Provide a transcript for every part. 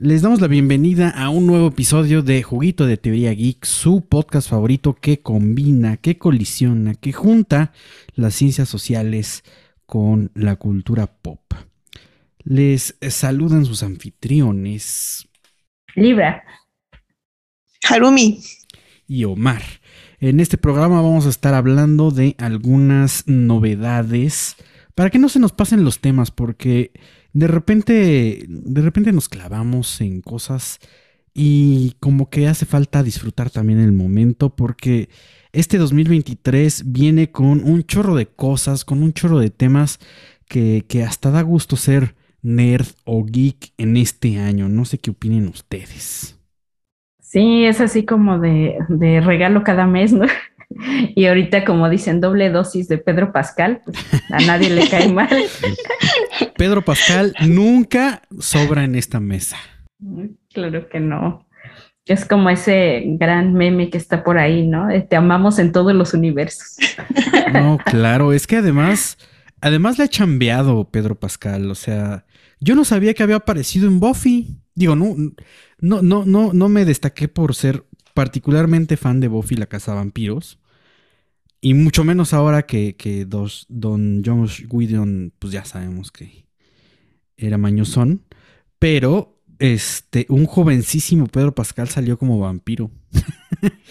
Les damos la bienvenida a un nuevo episodio de Juguito de Teoría Geek, su podcast favorito que combina, que colisiona, que junta las ciencias sociales con la cultura pop. Les saludan sus anfitriones. Libra. Harumi. Y Omar. En este programa vamos a estar hablando de algunas novedades para que no se nos pasen los temas, porque de repente, de repente nos clavamos en cosas y como que hace falta disfrutar también el momento porque este 2023 viene con un chorro de cosas, con un chorro de temas que, hasta da gusto ser nerd o geek en este año. No sé qué opinen ustedes. Sí, es así como de, de regalo cada mes, ¿no? Y ahorita, como dicen, doble dosis de Pedro Pascal, pues, a nadie le cae mal. Pedro Pascal nunca sobra en esta mesa. Claro que no. Es como ese gran meme que está por ahí, ¿no? Te amamos en todos los universos. No, claro, es que además, además le ha chambeado Pedro Pascal. O sea, yo no sabía que había aparecido en Buffy. Digo, no, no, no, no, no me destaqué por ser particularmente fan de Buffy la Casa Vampiros. Y mucho menos ahora que, dos, Don Josh Whedon, pues ya sabemos que era mañosón. Pero este, un jovencísimo Pedro Pascal salió como vampiro.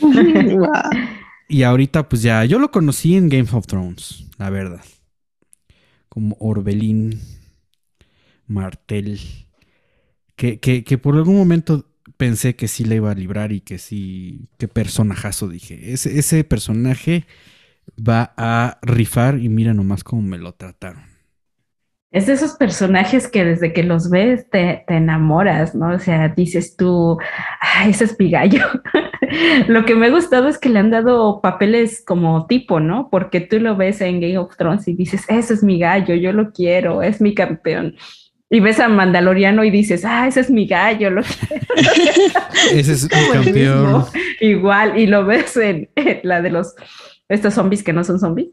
y ahorita, pues ya, yo lo conocí en Game of Thrones, la verdad. Como Orbelín Martel. Que, que, que por algún momento pensé que sí le iba a librar y que sí, qué personajazo dije. Ese, ese personaje va a rifar y mira nomás cómo me lo trataron. Es de esos personajes que desde que los ves te, enamoras, ¿no? O sea, dices tú, ah, ese es mi gallo. lo que me ha gustado es que le han dado papeles como tipo, ¿no? Porque tú lo ves en Game of Thrones y dices, ese es mi gallo, yo lo quiero, es mi campeón. Y ves a Mandaloriano y dices, ah, ese es mi gallo, lo ese es mi campeón. Igual, y lo ves en la de los estos zombies que no son zombies.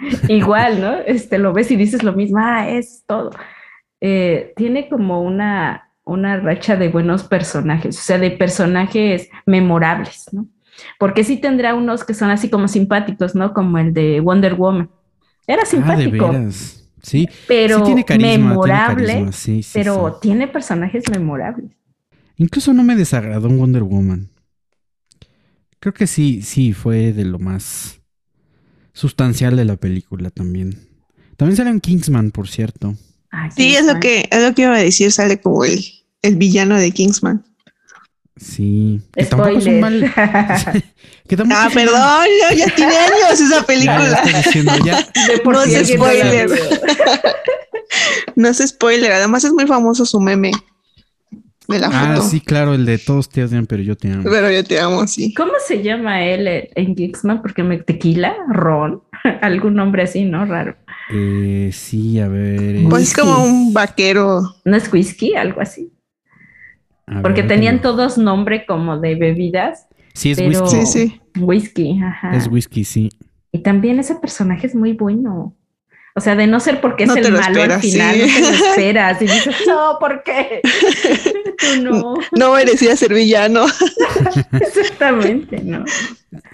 Igual, ¿no? Este, lo ves y dices lo mismo, ah, es todo. Eh, tiene como una, una racha de buenos personajes, o sea, de personajes memorables, ¿no? Porque sí tendrá unos que son así como simpáticos, ¿no? Como el de Wonder Woman. Era ah, simpático. Sí, pero tiene carisma, memorable, pero tiene personajes memorables. Incluso no me desagradó un Wonder Woman. Creo que sí, sí, fue de lo más sustancial de la película también. También sale en Kingsman, por cierto. Ah, sí, es lo que es lo que iba a decir, sale como el, el villano de Kingsman. Sí, que tampoco es un mal. ah, perdón, ya tiene años esa película. no es spoiler. no es spoiler, además es muy famoso su meme de la ah, sí, claro, el de todos te odian, pero yo te amo. Pero yo te amo, sí. ¿Cómo se llama él en Geeksman? Porque me tequila, Ron, algún nombre así, ¿no? Raro. Eh, sí, a ver. Pues es como un vaquero. ¿No es whisky? Algo así. Porque tenían todos nombre como de bebidas. Sí, es whisky. Sí, sí. Whisky, ajá. Es whisky, sí. Y también ese personaje es muy bueno. O sea, de no ser porque es el malo al final, no te lo esperas y dices, no, ¿por qué? Tú no. No merecía ser villano. Exactamente, ¿no?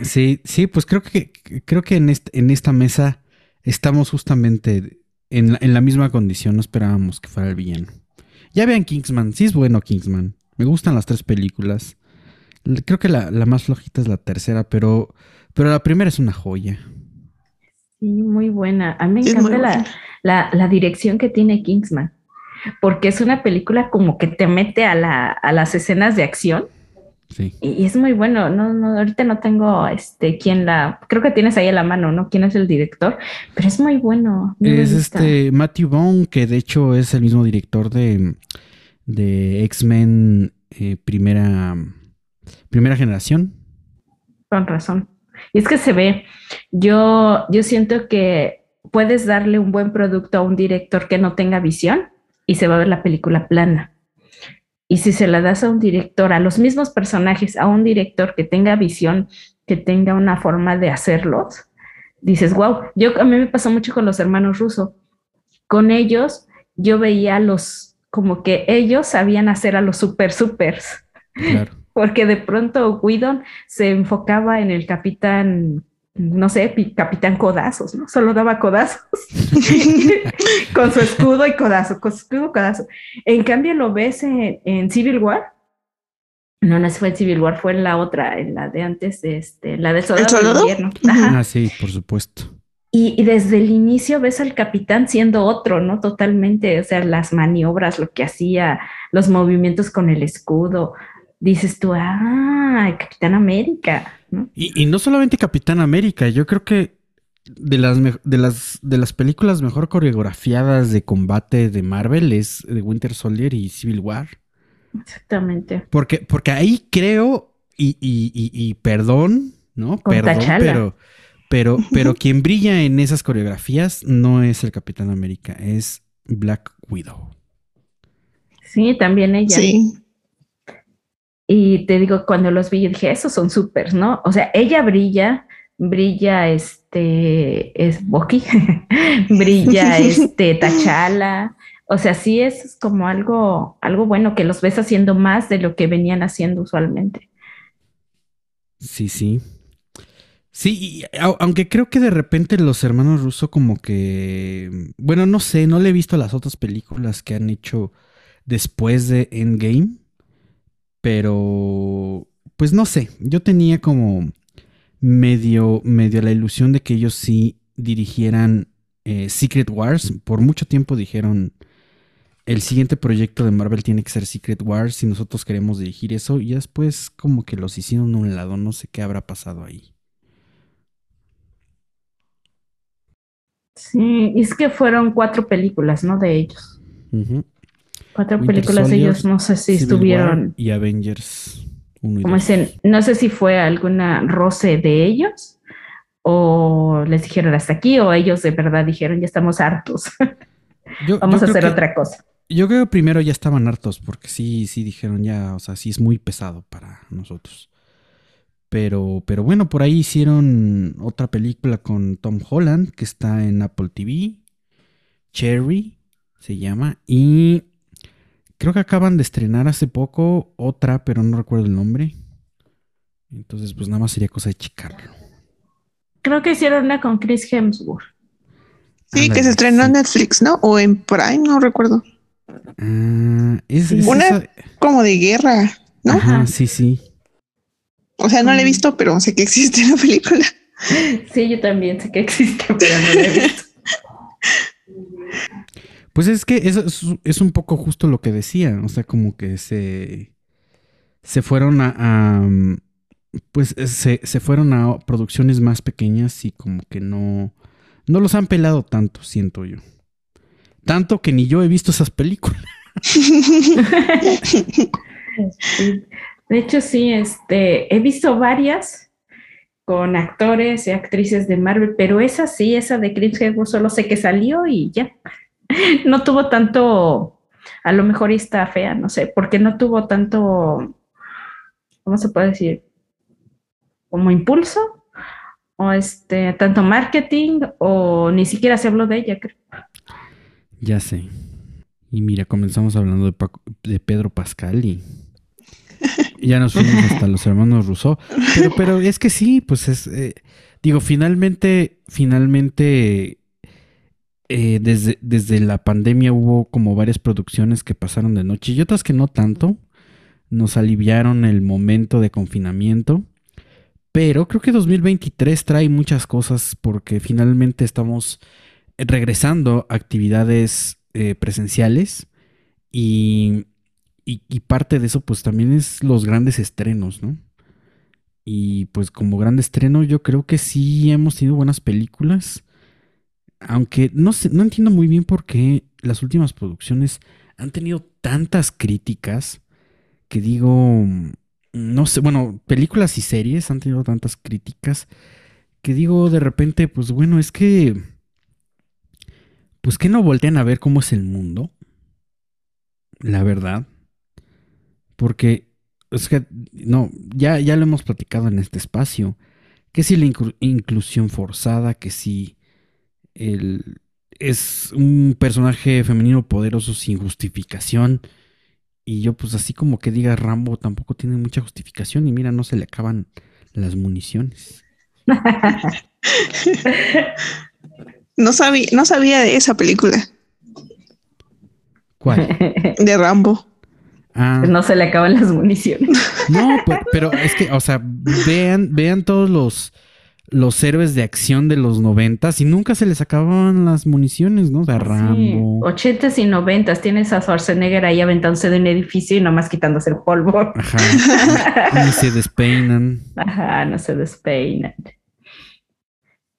Sí, sí, pues creo que, creo que en, en esta mesa estamos justamente en la, en la misma condición, no esperábamos que fuera el villano. Ya vean Kingsman, sí es bueno Kingsman. Me gustan las tres películas. Creo que la, la más flojita es la tercera, pero, pero la primera es una joya. Sí, muy buena. A mí me encanta la, dirección que tiene Kingsman, porque es una película como que te mete a, las escenas de acción. Sí. Y, es muy bueno. No, no, ahorita no tengo este quién la. Creo que tienes ahí a la mano, ¿no? ¿Quién es el director? Pero es muy bueno. es este Matthew Vaughn, que de hecho es el mismo director de, de X-Men eh, primera, primera generación. Con razón. Y es que se ve, yo, yo siento que puedes darle un buen producto a un director que no tenga visión y se va a ver la película plana. Y si se la das a un director, a los mismos personajes, a un director que tenga visión, que tenga una forma de hacerlos, dices, wow, yo a mí me pasó mucho con los hermanos rusos. Con ellos yo veía los como que ellos sabían hacer a los super supers. Claro. Porque de pronto Whedon se enfocaba en el capitán no sé, capitán codazos, ¿no? Solo daba codazos con su escudo y codazo, con su escudo codazo. En cambio lo ves en, Civil War. No, no fue en Civil War, fue en la otra, en la de antes, este, la de Soldado, del Invierno. Ah, sí, por supuesto. Y, desde el inicio ves al capitán siendo otro, ¿no? Totalmente, o sea, las maniobras, lo que hacía, los movimientos con el escudo. Dices tú, ah, Capitán América. Y, no solamente Capitán América, yo creo que de las, de, las, de las películas mejor coreografiadas de combate de Marvel es de Winter Soldier y Civil War. Exactamente. Porque, porque ahí creo, y, y, perdón, ¿no? perdón, pero, pero, pero quien brilla en esas coreografías no es el Capitán América, es Black Widow. Sí, también ella. Sí. Y te digo, cuando los vi, dije, esos son súper, ¿no? O sea, ella brilla, brilla este, es Boki, brilla este Tachala. O sea, sí es como algo, algo bueno que los ves haciendo más de lo que venían haciendo usualmente. Sí, sí. Sí, aunque creo que de repente los hermanos Russo como que, bueno, no sé, no le he visto las otras películas que han hecho después de Endgame. Pero, pues no sé, yo tenía como medio, medio la ilusión de que ellos sí dirigieran eh, Secret Wars. Por mucho tiempo dijeron, el siguiente proyecto de Marvel tiene que ser Secret Wars si nosotros queremos dirigir eso. Y después como que los hicieron a un lado, no sé qué habrá pasado ahí. Sí, es que fueron cuatro películas, ¿no? De ellos. Cuatro películas de ellos, no sé si estuvieron. y Avengers 1 como dicen, no sé si fue alguna roce de ellos o les dijeron hasta aquí o ellos de verdad dijeron ya estamos hartos. Vamos a hacer otra cosa. Yo creo que primero ya estaban hartos porque sí, sí dijeron ya, o sea, sí es muy pesado para nosotros. Pero, pero bueno, por ahí hicieron otra película con Tom Holland que está en Apple TV. Cherry se llama. Y Creo que acaban de estrenar hace poco otra, pero no recuerdo el nombre. Entonces, pues nada más sería cosa de checarlo. Creo que hicieron una con Chris Hemsworth. Sí, que se estrenó en Netflix, ¿no? O en Prime, no recuerdo. Ah, es, una como de guerra, ¿no? Ajá, sí, sí. O sea, no la he visto, pero sé que existe la película. Sí, yo también sé que existe, pero no la he visto. Pues es que eso es, un poco justo lo que decía, o sea, como que se, se fueron a, pues se, se, fueron a producciones más pequeñas y como que no, no los han pelado tanto, siento yo. Tanto que ni yo he visto esas películas. De hecho, sí, este, he visto varias con actores y actrices de Marvel, pero esa sí, esa de Chris Hemsworth, solo sé que salió y ya. no tuvo tanto, a lo mejor está fea, no sé, porque no tuvo tanto, ¿cómo se puede decir? Como impulso, o este, tanto marketing, o ni siquiera se habló de ella, creo. Ya sé. Y mira, comenzamos hablando de, de Pedro Pascal y ya nos fuimos hasta los hermanos Rousseau. Pero, pero es que sí, pues es, eh, digo, finalmente, finalmente eh, desde, desde la pandemia hubo como varias producciones que pasaron de noche y otras que no tanto. Nos aliviaron el momento de confinamiento. Pero creo que 2023 trae muchas cosas porque finalmente estamos regresando a actividades eh, presenciales y, y, parte de eso pues también es los grandes estrenos, ¿no? Y pues como gran estreno yo creo que sí hemos tenido buenas películas aunque no, sé, no entiendo muy bien por qué las últimas producciones han tenido tantas críticas que digo, no sé, bueno, películas y series han tenido tantas críticas que digo de repente, pues bueno, es que, pues que no voltean a ver cómo es el mundo, la verdad, porque, es que, no, ya, ya lo hemos platicado en este espacio, que si la inclusión forzada, que si el, es un personaje femenino poderoso sin justificación. Y yo, pues así como que diga Rambo, tampoco tiene mucha justificación. Y mira, no se le acaban las municiones. no, sabía, no sabía de esa película. ¿Cuál? De Rambo. Ah. No se le acaban las municiones. No, pero, es que, o sea, vean, vean todos los, los héroes de acción de los noventas y nunca se les acababan las municiones, ¿no? De Rambo. Ochentas y noventas, tienes a Schwarzenegger ahí aventándose de un edificio y nomás quitándose el polvo. Ajá. Ni se despeinan. Ajá, no se despeinan.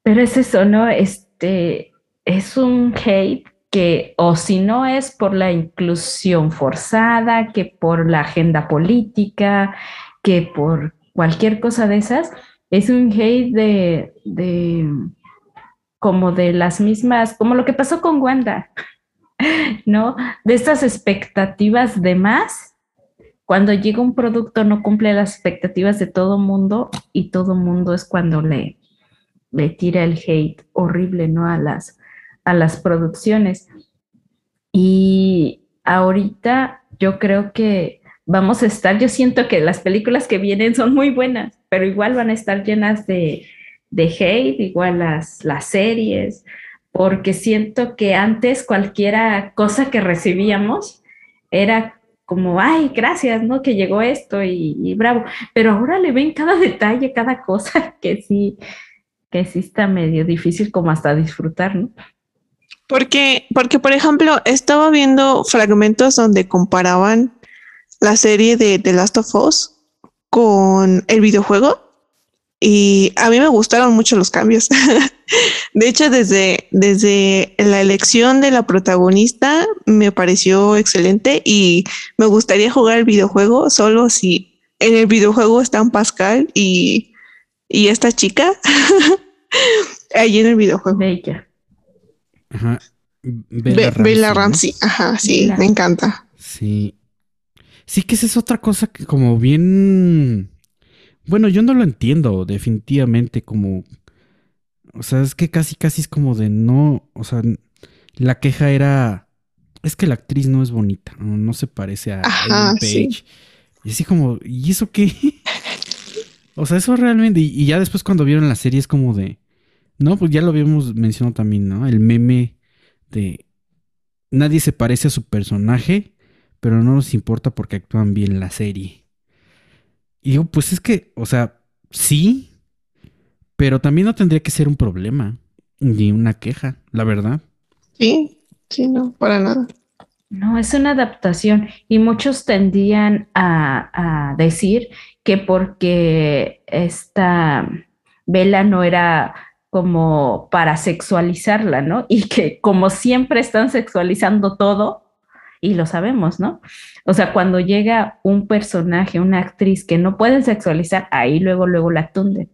Pero es eso, ¿no? Este es un hate que, o si no es por la inclusión forzada, que por la agenda política, que por cualquier cosa de esas, es un hate de, como de las mismas, como lo que pasó con Wanda, ¿no? De estas expectativas de más. Cuando llega un producto no cumple las expectativas de todo mundo y todo mundo es cuando le, le tira el hate horrible, ¿no? A las, a las producciones. Y ahorita yo creo que vamos a estar, yo siento que las películas que vienen son muy buenas, pero igual van a estar llenas de, de hate, igual las, las series, porque siento que antes cualquiera cosa que recibíamos era como, ay, gracias, ¿no? Que llegó esto y, bravo. Pero ahora le ven cada detalle, cada cosa que sí, que sí está medio difícil como hasta disfrutar, ¿no? Porque, porque, por ejemplo, estaba viendo fragmentos donde comparaban la serie de The Last of Us con el videojuego y a mí me gustaron mucho los cambios. de hecho, desde, desde la elección de la protagonista me pareció excelente y me gustaría jugar el videojuego solo si en el videojuego están Pascal y, y esta chica. Ahí en el videojuego. Ajá. Bella, Ramsey. Ajá, sí, me encanta. Sí. Sí que esa es otra cosa que como bien... Bueno, yo no lo entiendo definitivamente como... O sea, es que casi, casi es como de no... O sea, la queja era... Es que la actriz no es bonita, no, se parece a Ajá, Page. Y así como, ¿y eso qué? o sea, eso realmente... Y, ya después cuando vieron la serie es como de... No, pues ya lo habíamos mencionado también, ¿no? El meme de... Nadie se parece a su personaje pero no nos importa porque actúan bien la serie. Y digo, pues es que, o sea, sí, pero también no tendría que ser un problema ni una queja, la verdad. Sí, sí, no, para nada. No, es una adaptación y muchos tendían a, a decir que porque esta vela no era como para sexualizarla, ¿no? Y que como siempre están sexualizando todo, y lo sabemos, ¿no? O sea, cuando llega un personaje, una actriz que no pueden sexualizar, ahí luego, luego la tunden,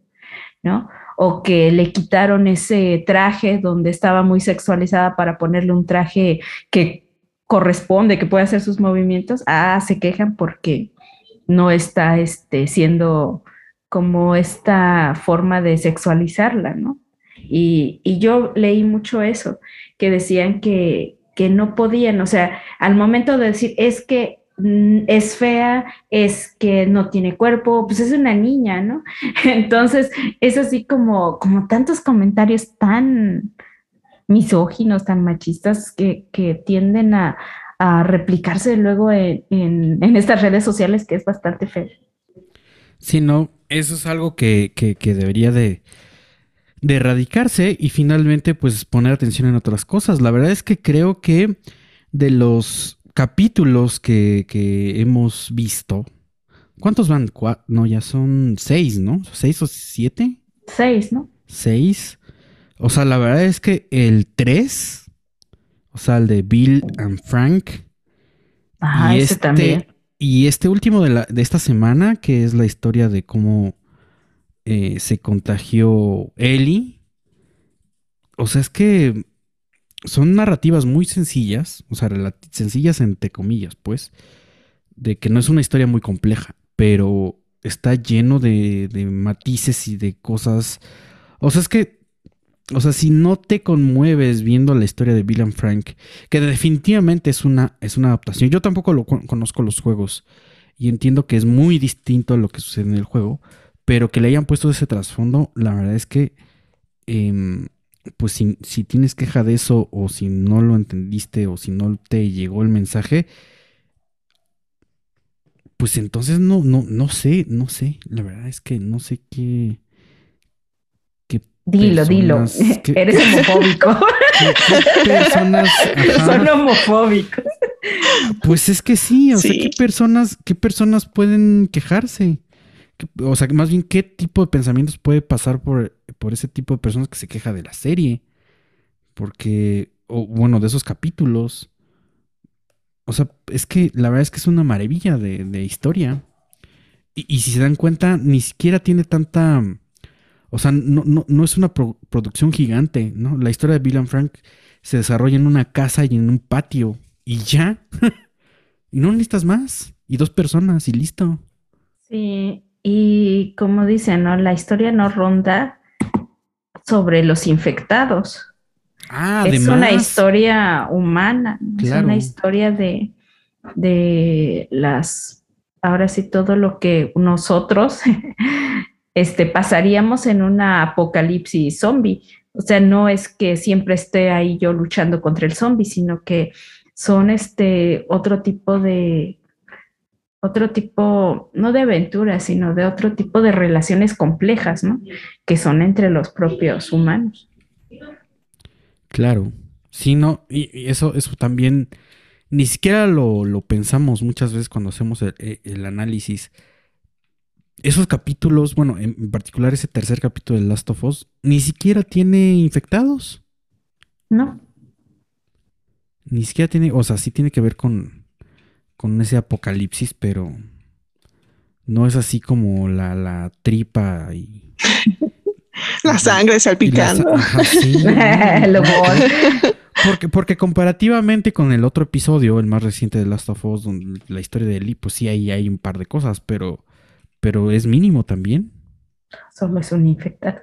¿no? O que le quitaron ese traje donde estaba muy sexualizada para ponerle un traje que corresponde, que puede hacer sus movimientos, ah, se quejan porque no está este, siendo como esta forma de sexualizarla, ¿no? Y, yo leí mucho eso, que decían que, que no podían, o sea, al momento de decir es que mm, es fea, es que no tiene cuerpo, pues es una niña, ¿no? Entonces, es así como, como tantos comentarios tan misóginos, tan machistas que, que tienden a, a, replicarse luego en, en, estas redes sociales que es bastante feo. Sí, no, eso es algo que, que, que debería de, de erradicarse y finalmente pues poner atención en otras cosas. La verdad es que creo que de los capítulos que, que hemos visto, ¿cuántos van? no, ya son seis, ¿no? ¿Seis o siete? Seis, ¿no? Seis. O sea, la verdad es que el tres, o sea, el de Bill and Frank. Ah, ese este, también. Y este último de, la, de esta semana, que es la historia de cómo eh, se contagió Ellie. O sea, es que son narrativas muy sencillas, o sea, sencillas entre comillas, pues, de que no es una historia muy compleja, pero está lleno de, de matices y de cosas. O sea, es que o sea, si no te conmueves viendo la historia de Bill Frank, que definitivamente es una, es una adaptación. Yo tampoco lo conozco los juegos y entiendo que es muy distinto a lo que sucede en el juego, pero que le hayan puesto ese trasfondo, la verdad es que, em, pues si, si, tienes queja de eso o si no lo entendiste o si no te llegó el mensaje, pues entonces no, no, no sé, no sé, la verdad es que no sé qué Dilo, dilo. Eres homofóbico. personas son homofóbicos? Pues es que sí, o sea, ¿qué personas, qué personas pueden quejarse? O sea, más bien, ¿qué tipo de pensamientos puede pasar por, por ese tipo de personas que se queja de la serie? Porque, o bueno, de esos capítulos. O sea, es que la verdad es que es una maravilla de, historia. y, si se dan cuenta, ni siquiera tiene tanta o sea, no, no, no es una producción gigante, ¿no? La historia de Bill and Frank se desarrolla en una casa y en un patio. Y ya. y no necesitas más. Y dos personas y listo. Sí, y como dicen, ¿no? La historia no ronda sobre los infectados. Ah, es una historia humana, es una historia de, de las, ahora sí, todo lo que nosotros este, pasaríamos en una apocalipsis zombie. O sea, no es que siempre esté ahí yo luchando contra el zombie, sino que son este otro tipo de otro tipo, no de aventuras, sino de otro tipo de relaciones complejas, ¿no? Que son entre los propios humanos. Claro. Sí, no, y, eso, eso también ni siquiera lo, pensamos muchas veces cuando hacemos el análisis esos capítulos, bueno, en particular ese tercer capítulo de Last of Us, ni siquiera tiene infectados. No. Ni siquiera tiene, o sea, sí tiene que ver con, con ese apocalipsis, pero no es así como la, la tripa y... la sangre salpicando. porque, porque comparativamente con el otro episodio, el más reciente de Last of Us, donde la historia de Ellie, pues sí, ahí hay un par de cosas, pero pero es mínimo también. Solo es un infectado.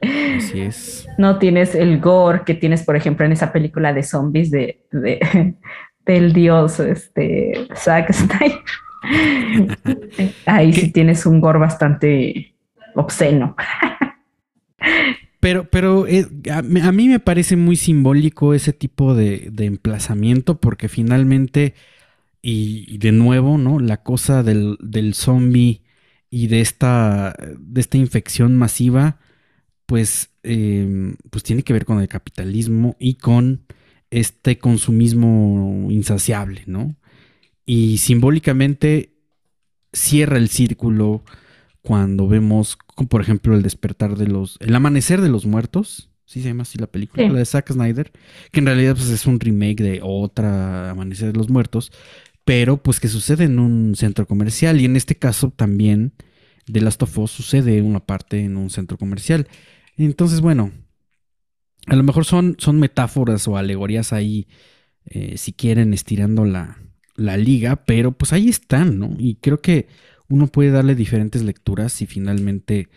Así es. No tienes el gore que tienes, por ejemplo, en esa película de zombies de, del dios este, Zack Snyder. Ahí sí tienes un gore bastante obsceno. Pero, pero eh, a, mí me parece muy simbólico ese tipo de, de emplazamiento porque finalmente, y, de nuevo, ¿no? La cosa del, del zombie y de esta, de esta infección masiva, pues, em, pues tiene que ver con el capitalismo y con este consumismo insaciable, ¿no? Y simbólicamente cierra el círculo cuando vemos, por ejemplo, el despertar de los, el amanecer de los muertos, sí se llama así la película, la de Zack Snyder, que en realidad pues, es un remake de otra Amanecer de los Muertos, pero pues que sucede en un centro comercial y en este caso también de Last of Us sucede una parte en un centro comercial. Entonces, bueno, a lo mejor son, son metáforas o alegorías ahí, eh, si quieren, estirando la, la liga, pero pues ahí están, ¿no? Y creo que uno puede darle diferentes lecturas y finalmente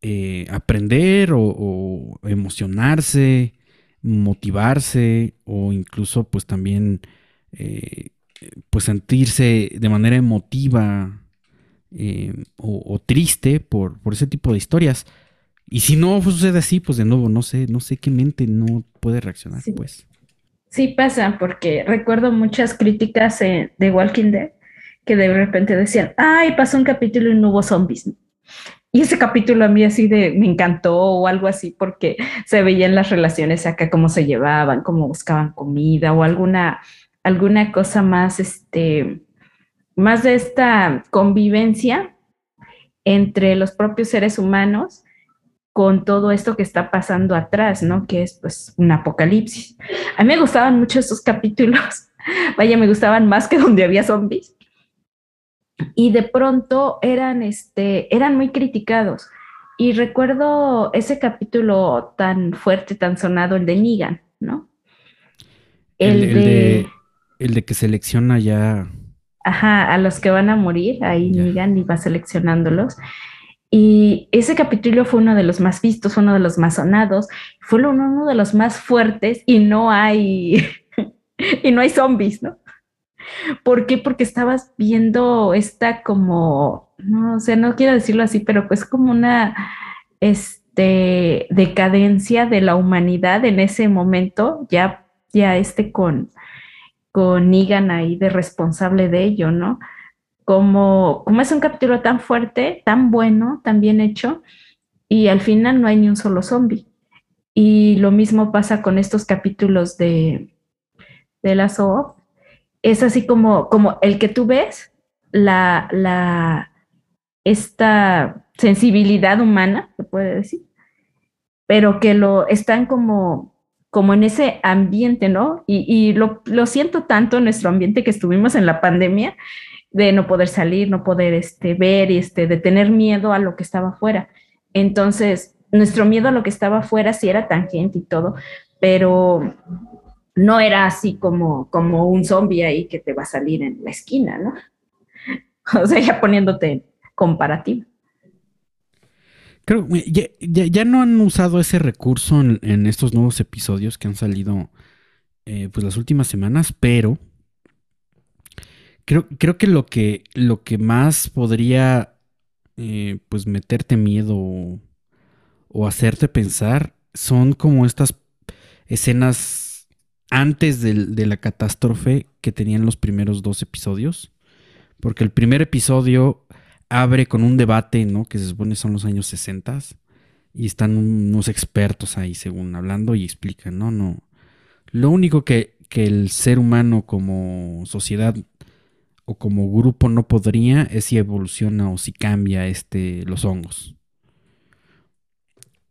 eh, aprender o, o, emocionarse, motivarse o incluso pues también eh, pues sentirse de manera emotiva eh, o, triste por, por, ese tipo de historias. Y si no sucede así, pues de nuevo, no sé, no sé qué mente no puede reaccionar, sí. pues. Sí pasa, porque recuerdo muchas críticas de Walking Dead que de repente decían, ay, pasó un capítulo y no hubo zombies. Y ese capítulo a mí así de me encantó o algo así porque se veían las relaciones acá, cómo se llevaban, cómo buscaban comida o alguna alguna cosa más, este, más de esta convivencia entre los propios seres humanos con todo esto que está pasando atrás, ¿no? Que es pues un apocalipsis. A mí me gustaban mucho esos capítulos. Vaya, me gustaban más que donde había zombies. Y de pronto eran, este, eran muy criticados. Y recuerdo ese capítulo tan fuerte, tan sonado, el de Negan, ¿no? El, de el de que selecciona ya. Ajá, a los que van a morir, ahí Negan y va seleccionándolos. Y ese capítulo fue uno de los más vistos, uno de los más sonados, fue uno de los más fuertes y no hay, y no hay zombies, ¿no? ¿Por qué? Porque estabas viendo esta como, no o sé, sea, no quiero decirlo así, pero pues como una este, decadencia de la humanidad en ese momento, ya, ya este con, con Negan ahí de responsable de ello, ¿no? Como, como es un capítulo tan fuerte, tan bueno, tan bien hecho, y al final no hay ni un solo zombie. Y lo mismo pasa con estos capítulos de, de la SOOP. Es así como, como el que tú ves, la, la, esta sensibilidad humana, se puede decir, pero que lo están como, como en ese ambiente, ¿no? Y, y lo, lo, siento tanto en nuestro ambiente que estuvimos en la pandemia, de no poder salir, no poder este, ver y este, de tener miedo a lo que estaba afuera. Entonces, nuestro miedo a lo que estaba afuera sí era tangente y todo, pero no era así como, como un zombie ahí que te va a salir en la esquina, ¿no? O sea, ya poniéndote comparativo. Creo ya, ya, no han usado ese recurso en, estos nuevos episodios que han salido eh, pues las últimas semanas, pero creo, creo que lo que lo que más podría eh, pues meterte miedo o, hacerte pensar son como estas escenas antes de la catástrofe que tenían los primeros dos episodios. Porque el primer episodio abre con un debate, ¿no? Que se supone son los años 60 y están unos expertos ahí, según hablando, y explican, no, no. Lo único que, que el ser humano como sociedad o como grupo no podría es si evoluciona o si cambia este, los hongos.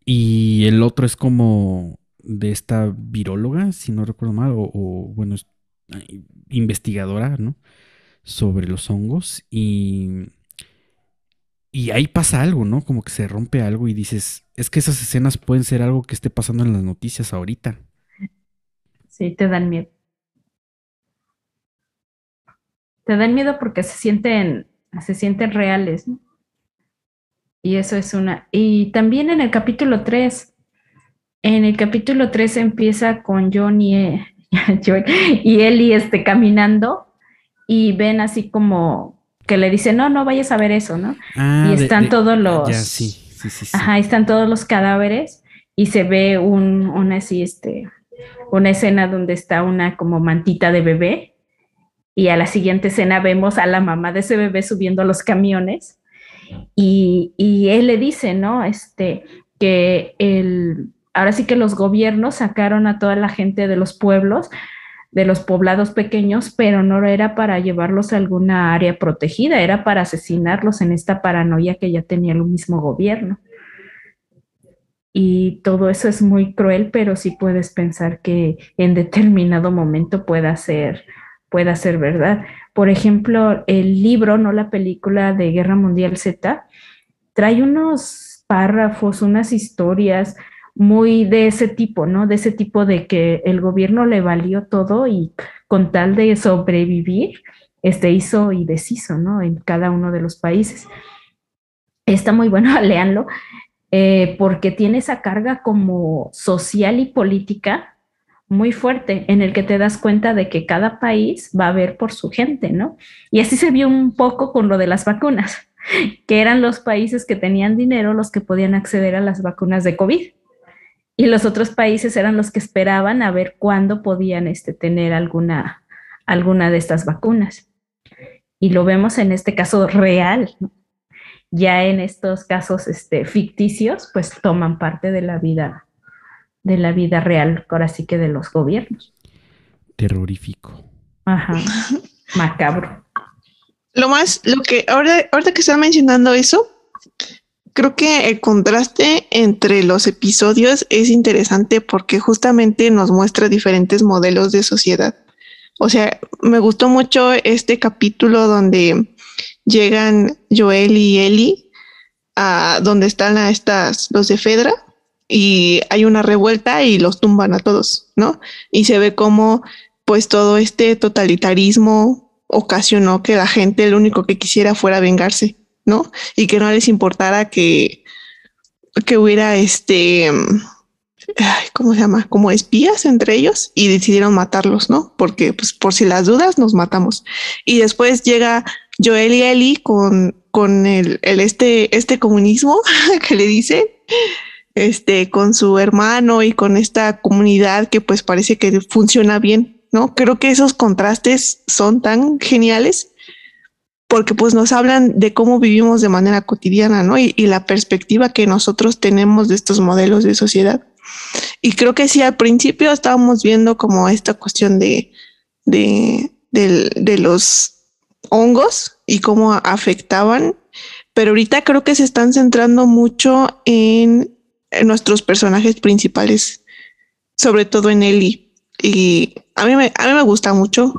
Y el otro es como de esta viróloga, si no recuerdo mal, o, bueno, investigadora, ¿no? Sobre los hongos. Y y ahí pasa algo, ¿no? Como que se rompe algo y dices, es que esas escenas pueden ser algo que esté pasando en las noticias ahorita. Sí, te dan miedo. Te dan miedo porque se sienten, se sienten reales, ¿no? Y eso es una. Y también en el capítulo 3, en el capítulo 3 empieza con John y, y Ellie este, caminando y ven así como que le dice, no, no vayas a ver eso, ¿no? Ah, y están todos los... Ya, sí, sí, sí, Ajá, están todos los cadáveres y se ve un, una así, este, una escena donde está una como mantita de bebé y a la siguiente escena vemos a la mamá de ese bebé subiendo los camiones y, y él le dice, ¿no? Este, que el, ahora sí que los gobiernos sacaron a toda la gente de los pueblos de los poblados pequeños, pero no era para llevarlos a alguna área protegida, era para asesinarlos en esta paranoia que ya tenía el mismo gobierno. Y todo eso es muy cruel, pero sí puedes pensar que en determinado momento pueda ser, pueda ser verdad. Por ejemplo, el libro, no la película de Guerra Mundial Z, trae unos párrafos, unas historias, muy de ese tipo, ¿no? De ese tipo de que el gobierno le valió todo y con tal de sobrevivir, este hizo y deshizo, ¿no? En cada uno de los países. Está muy bueno, léanlo, eh, porque tiene esa carga como social y política muy fuerte, en el que te das cuenta de que cada país va a ver por su gente, ¿no? Y así se vio un poco con lo de las vacunas, que eran los países que tenían dinero los que podían acceder a las vacunas de COVID y los otros países eran los que esperaban a ver cuándo podían este, tener alguna, alguna de estas vacunas. Y lo vemos en este caso real. Ya en estos casos este, ficticios, pues toman parte de la vida, de la vida real, ahora sí que de los gobiernos. Terrorífico. Ajá. Macabro. Lo más, lo que ahora, ahorita que están mencionando eso, creo que el contraste entre los episodios es interesante porque justamente nos muestra diferentes modelos de sociedad. O sea, me gustó mucho este capítulo donde llegan Joel y Eli a donde están a estas los de Fedra y hay una revuelta y los tumban a todos, ¿no? Y se ve como pues todo este totalitarismo ocasionó que la gente lo único que quisiera fuera vengarse ¿no? Y que no les importara que, que hubiera este, ¿cómo se llama? Como espías entre ellos y decidieron matarlos, ¿no? Porque pues por si las dudas nos matamos. Y después llega Joel y Eli con, con el, el este, este comunismo que le dice, este, con su hermano y con esta comunidad que pues parece que funciona bien, ¿no? Creo que esos contrastes son tan geniales porque pues nos hablan de cómo vivimos de manera cotidiana, ¿no? Y, la perspectiva que nosotros tenemos de estos modelos de sociedad. Y creo que sí, al principio estábamos viendo como esta cuestión de, de, de los hongos y cómo afectaban, pero ahorita creo que se están centrando mucho en nuestros personajes principales, sobre todo en Ellie. Y a mí me, a mí me gusta mucho.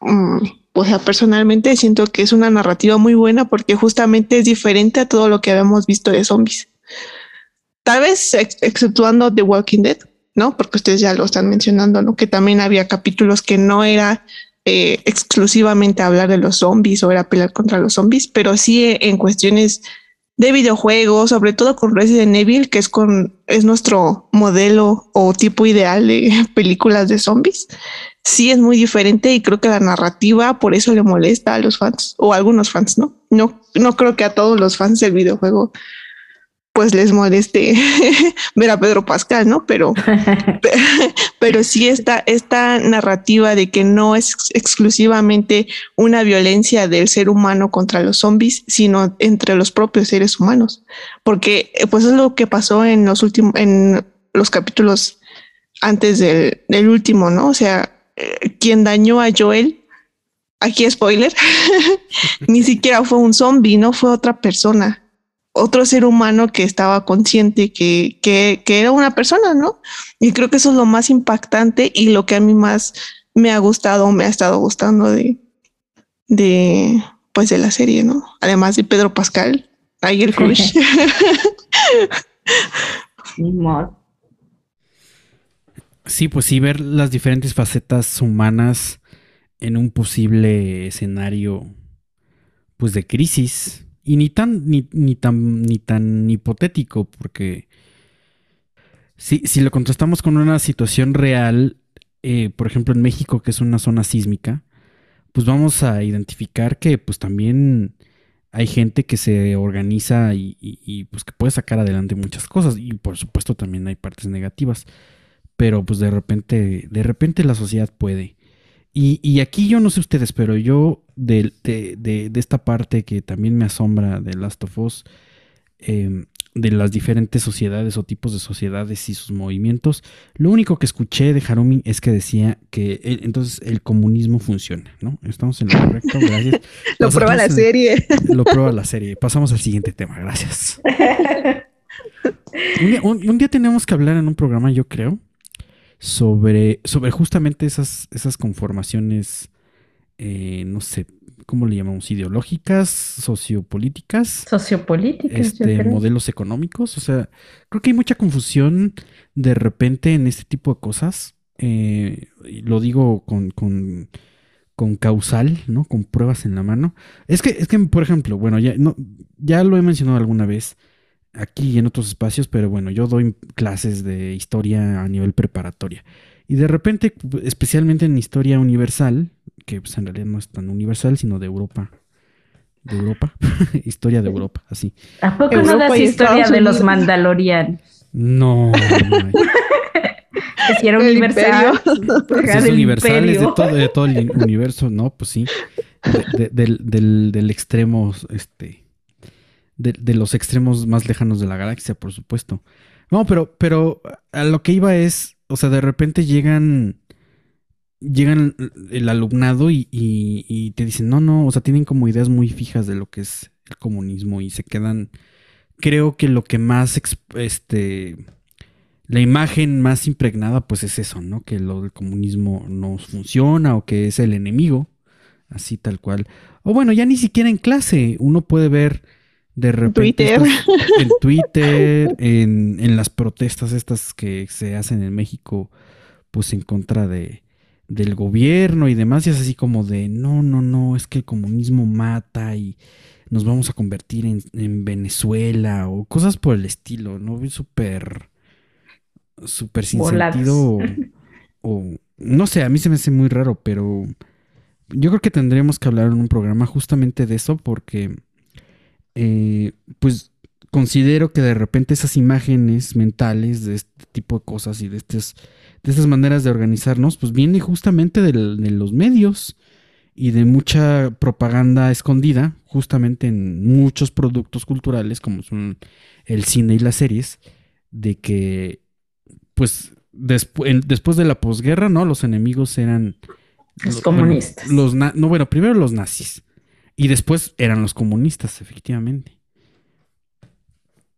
Mm, o sea, personalmente siento que es una narrativa muy buena porque justamente es diferente a todo lo que habíamos visto de zombies. Tal vez exceptuando The Walking Dead, ¿no? Porque ustedes ya lo están mencionando, ¿no? Que también había capítulos que no era eh, exclusivamente hablar de los zombies o era pelear contra los zombies, pero sí en cuestiones de videojuegos, sobre todo con Resident Evil, que es con es nuestro modelo o tipo ideal de películas de zombies. Sí es muy diferente y creo que la narrativa por eso le molesta a los fans o a algunos fans, ¿no? No no creo que a todos los fans del videojuego pues les moleste ver a Pedro Pascal, ¿no? Pero, pero sí esta, esta narrativa de que no es exclusivamente una violencia del ser humano contra los zombies, sino entre los propios seres humanos. Porque pues es lo que pasó en los últimos, en los capítulos antes del, del último, ¿no? O sea, eh, quien dañó a Joel, aquí spoiler, ni siquiera fue un zombie, no fue otra persona otro ser humano que estaba consciente que, que, que, era una persona, ¿no? Y creo que eso es lo más impactante y lo que a mí más me ha gustado, me ha estado gustando de, de, pues de la serie, ¿no? Además de Pedro Pascal, ahí el crush. sí, pues sí, ver las diferentes facetas humanas en un posible escenario, pues de crisis, y ni tan, ni, tan, ni tan hipotético, porque si, si lo contrastamos con una situación real, eh, por ejemplo en México, que es una zona sísmica, pues vamos a identificar que pues también hay gente que se organiza y, pues que puede sacar adelante muchas cosas. Y por supuesto también hay partes negativas. Pero pues de repente, de repente la sociedad puede. Y, aquí yo no sé ustedes, pero yo de, esta parte que también me asombra de Last of Us, em, de las diferentes sociedades o tipos de sociedades y sus movimientos, lo único que escuché de Harumi es que decía que entonces el comunismo funciona, ¿no? Estamos en lo correcto, gracias. lo prueba la serie. Lo prueba la serie. Pasamos al siguiente tema, gracias. un día tenemos que hablar en un programa, yo creo, sobre, sobre justamente esas, esas conformaciones, eh, no sé, ¿cómo le llamamos? Ideológicas, sociopolíticas. Sociopolíticas. Este, modelos económicos. O sea, creo que hay mucha confusión de repente en este tipo de cosas. Eh, lo digo con, con, con, causal, ¿no? Con pruebas en la mano. Es que, es que, por ejemplo, bueno, ya, no, ya lo he mencionado alguna vez aquí y en otros espacios, pero bueno, yo doy clases de historia a nivel preparatoria. Y de repente, especialmente en historia universal, que pues en realidad no es tan universal, sino de Europa. De Europa. historia de Europa, así. ¿A poco no das historia de los mandalorianos? No. que era universal. es universal, es de todo, de todo, el universo, ¿no? Pues sí. del, del, del extremo, este de, los extremos más lejanos de la galaxia, por supuesto. No, pero, pero a lo que iba es, o sea, de repente llegan, llegan el alumnado y, y, te dicen, no, no, o sea, tienen como ideas muy fijas de lo que es el comunismo y se quedan, creo que lo que más, este, la imagen más impregnada, pues es eso, ¿no? Que lo del comunismo no funciona o que es el enemigo, así tal cual. O bueno, ya ni siquiera en clase uno puede ver de repente en Twitter, en, las protestas estas que se hacen en México, pues en contra de, del gobierno y demás, y es así como de, no, no, no, es que el comunismo mata y nos vamos a convertir en, Venezuela o cosas por el estilo, ¿no? Súper, súper sin sentido. O, no sé, a mí se me hace muy raro, pero yo creo que tendríamos que hablar en un programa justamente de eso porque, eh, pues, considero que de repente esas imágenes mentales de este tipo de cosas y de estas, de estas maneras de organizarnos, pues viene justamente de los medios y de mucha propaganda escondida, justamente en muchos productos culturales como son el cine y las series, de que pues después de la posguerra, ¿no? Los enemigos eran los, comunistas. los no, bueno, primero los nazis y después eran los comunistas, efectivamente.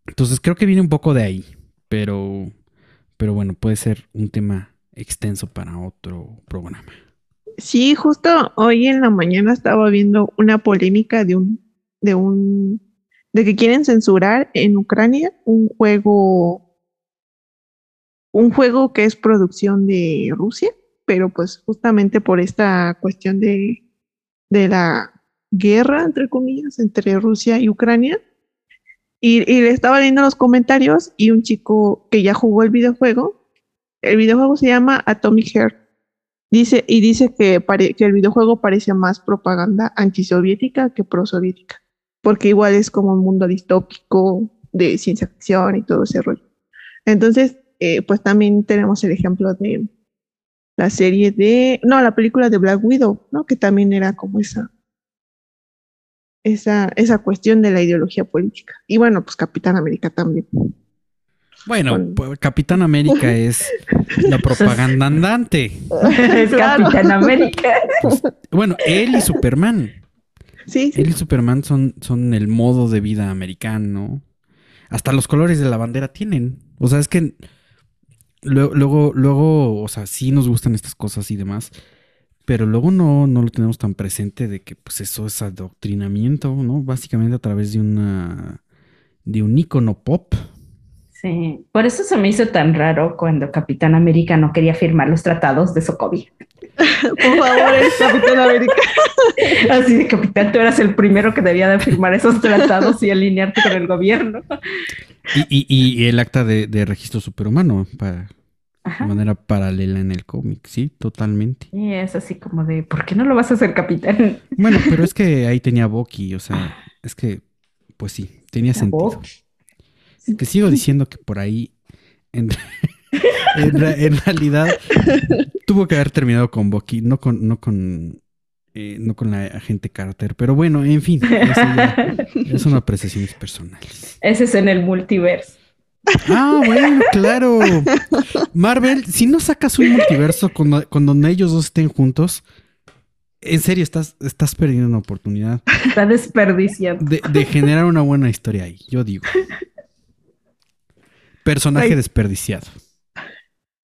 Entonces creo que viene un poco de ahí, pero pero bueno, puede ser un tema extenso para otro programa. Sí, justo hoy en la mañana estaba viendo una polémica de un, de un, de que quieren censurar en Ucrania un juego, un juego que es producción de Rusia, pero pues justamente por esta cuestión de, de la guerra, entre comillas, entre Rusia y Ucrania. Y, y, le estaba leyendo los comentarios y un chico que ya jugó el videojuego, el videojuego se llama Atomic Heart Dice, y dice que, que el videojuego parece más propaganda antisoviética que prosoviética, porque igual es como un mundo distópico de ciencia ficción y todo ese rollo. Entonces, eh, pues también tenemos el ejemplo de la serie de, no, la película de Black Widow, ¿no? Que también era como esa, esa, esa cuestión de la ideología política. Y bueno, pues Capitán América también. Bueno, pues, Capitán América es la propaganda andante. es Capitán América. Pues, bueno, él y Superman. Sí, Él y Superman son, son el modo de vida americano. Hasta los colores de la bandera tienen. O sea, es que luego, luego, o sea, sí nos gustan estas cosas y demás. Pero luego no, no lo tenemos tan presente de que pues eso es adoctrinamiento, ¿no? Básicamente a través de una de un icono pop Sí, por eso se me hizo tan raro cuando Capitán América no quería firmar los tratados de Sokovia. por favor, es Capitán América. Así de Capitán, tú eras el primero que debía de firmar esos tratados y alinearte con el gobierno. Y, el acta de, registro superhumano para, de manera paralela en el cómic, sí, totalmente. Y es así como de, ¿por qué no lo vas a hacer capitán? Bueno, pero es que ahí tenía Bucky, o sea, es que, pues sí, tenía sentido. Que sigo diciendo que por ahí, en, realidad, tuvo que haber terminado con Bucky, no con, no con, eh, no con la agente Carter. Pero bueno, en fin, es una apreciaciones personales. Ese es en el multiverso. Ah, bueno, claro. Marvel, si no sacas un multiverso con, donde ellos dos estén juntos, en serio, estás, estás perdiendo una oportunidad. Está desperdiciando. De, de, generar una buena historia ahí, yo digo. Personaje desperdiciado.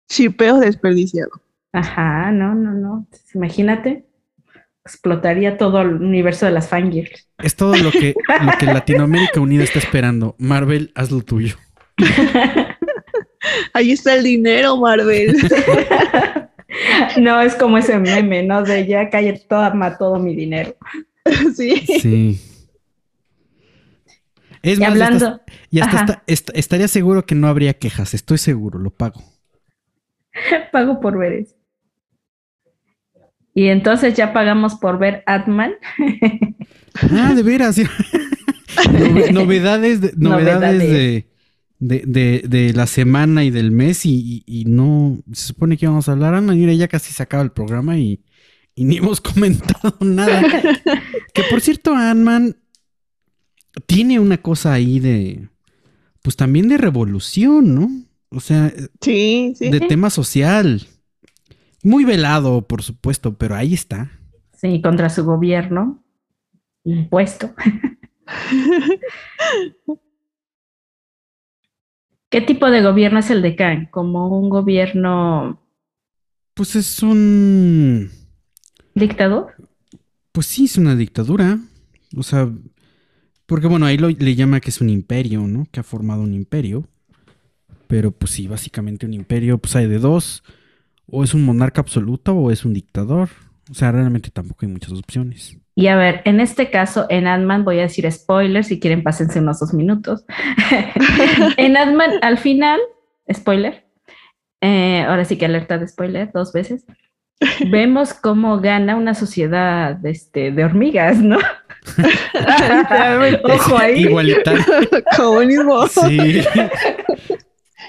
Chipeo desperdiciado. Ajá, no, no, no. Imagínate. Explotaría todo el universo de las fangirls. Es todo lo que, lo que Latinoamérica Unida está esperando. Marvel, haz lo tuyo. Ahí está el dinero, Marvel. no, es como ese meme, ¿no? De ya cae toda, todo mi dinero. Sí. Sí. Es más, hablando, y hasta, estaría seguro que no habría quejas, estoy seguro, lo pago. pago por ver eso. Y entonces ya pagamos por ver Atman. ah, de veras. novedades de, novedades, De, la semana y del mes y, no se supone que íbamos a hablar. Ana, mira, ya casi se acaba el programa y, y ni hemos comentado nada. que por cierto, Ant-Man tiene una cosa ahí de, pues también de revolución, ¿no? O sea, sí, sí. de tema social. Muy velado, por supuesto, pero ahí está. Sí, contra su gobierno impuesto. ¿Qué tipo de gobierno es el de Khan? ¿Como un gobierno... Pues es un... ¿Dictador? Pues sí, es una dictadura. O sea, porque bueno, ahí lo, le llama que es un imperio, ¿no? Que ha formado un imperio. Pero pues sí, básicamente un imperio, pues hay de dos. O es un monarca absoluto o es un dictador. O sea, realmente tampoco hay muchas opciones. Y a ver, en este caso, en Ant-Man, voy a decir spoilers, si quieren pásense unos dos minutos. en Ant-Man, al final, spoiler, eh, ahora sí que alerta de spoiler dos veces, vemos cómo gana una sociedad este, de hormigas, ¿no? Ojo ahí. Igualitario. Comunismo. Sí.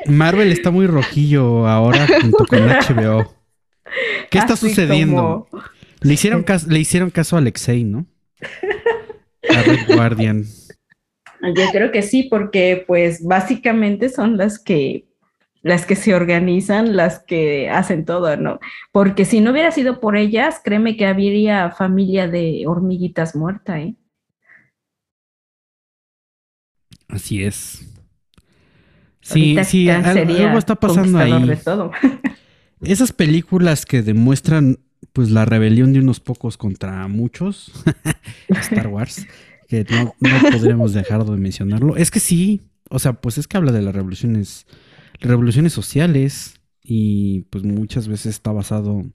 Marvel está muy rojillo ahora junto con HBO. ¿Qué está sucediendo? Le hicieron, caso, le hicieron caso a Alexei, ¿no? A Red Guardian. Yo creo que sí, porque pues básicamente son las que las que se organizan, las que hacen todo, ¿no? Porque si no hubiera sido por ellas, créeme que habría familia de hormiguitas muerta, ¿eh? Así es. Sí, sí, algo está pasando ahí. Esas películas que demuestran pues la rebelión de unos pocos contra muchos, Star Wars, que no, no podríamos dejar de mencionarlo. Es que sí, o sea, pues es que habla de las revoluciones revoluciones sociales y pues muchas veces está basado,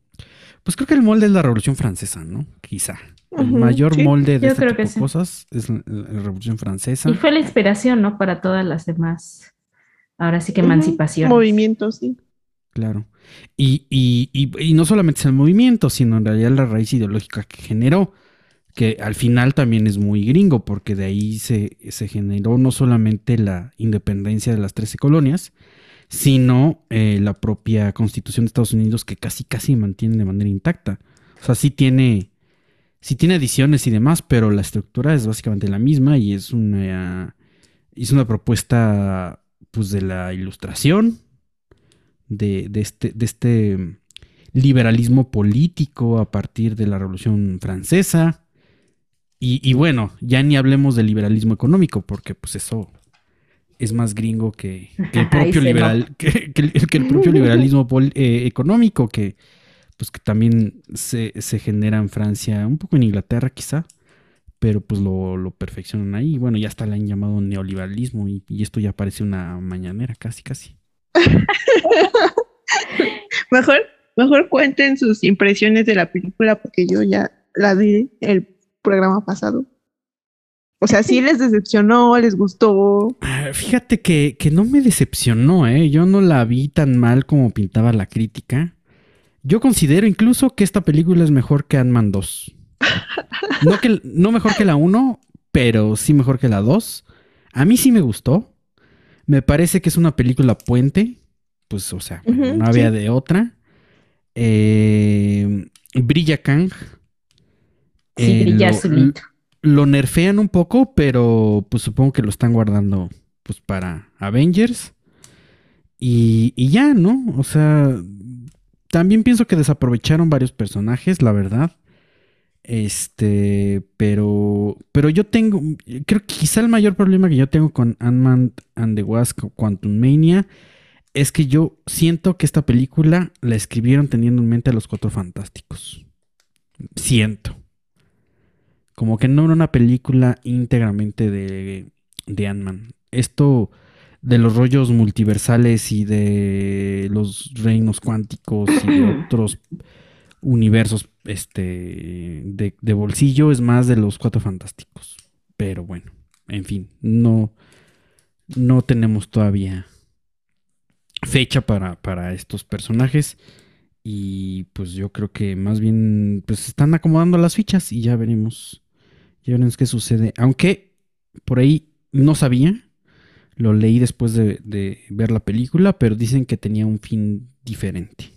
pues creo que el molde es la Revolución Francesa, ¿no? Quizá. El mayor molde de este cosas es la, Revolución Francesa. Y fue la inspiración, ¿no? Para todas las demás. Ahora sí que emancipación. Movimientos, sí. Claro. Y, y, y, no solamente es el movimiento, sino en realidad la raíz ideológica que generó, que al final también es muy gringo, porque de ahí se, se generó no solamente la independencia de las trece colonias, sino eh, la propia constitución de Estados Unidos que casi casi mantiene de manera intacta. O sea, sí tiene, sí tiene adiciones y demás, pero la estructura es básicamente la misma y es una, es una propuesta pues de la ilustración, de, este, de este liberalismo político a partir de la Revolución Francesa. Y, y, bueno, ya ni hablemos del liberalismo económico, porque pues eso es más gringo que, el propio liberal, que, el, propio liberalismo eh, económico, que pues que también se, genera en Francia, un poco en Inglaterra quizá, pero pues lo, perfeccionan ahí. Bueno, ya hasta le han llamado neoliberalismo y, esto ya parece una mañanera, casi, casi. mejor, mejor cuenten sus impresiones de la película porque yo ya la vi el programa pasado. O sea, sí les decepcionó, les gustó. Ah, fíjate que, no me decepcionó, ¿eh? Yo no la vi tan mal como pintaba la crítica. Yo considero incluso que esta película es mejor que Ant-Man 2. No, que, no mejor que la 1, pero sí mejor que la 2. A mí sí me gustó. Me parece que es una película puente. Pues, o sea, no había de otra. Eh, brilla Kang. Sí, brilla lo nerfean un poco, pero pues supongo que lo están guardando pues para Avengers. Y, y ya, ¿no? O sea, también pienso que desaprovecharon varios personajes, la verdad. Este, pero, pero yo tengo, creo que quizá el mayor problema que yo tengo con Ant-Man and the Wasp Quantum Mania es que yo siento que esta película la escribieron teniendo en mente a los cuatro fantásticos. Siento. Como que no era una película íntegramente de, de Ant-Man. Esto de los rollos multiversales y de los reinos cuánticos y de otros universos este, de, bolsillo es más de los cuatro fantásticos. Pero bueno, en fin, no, no tenemos todavía fecha para, para estos personajes. Y pues yo creo que más bien pues están acomodando las fichas y ya veremos ya veremos qué sucede. Aunque por ahí no sabía, lo leí después de, ver la película, pero dicen que tenía un fin diferente.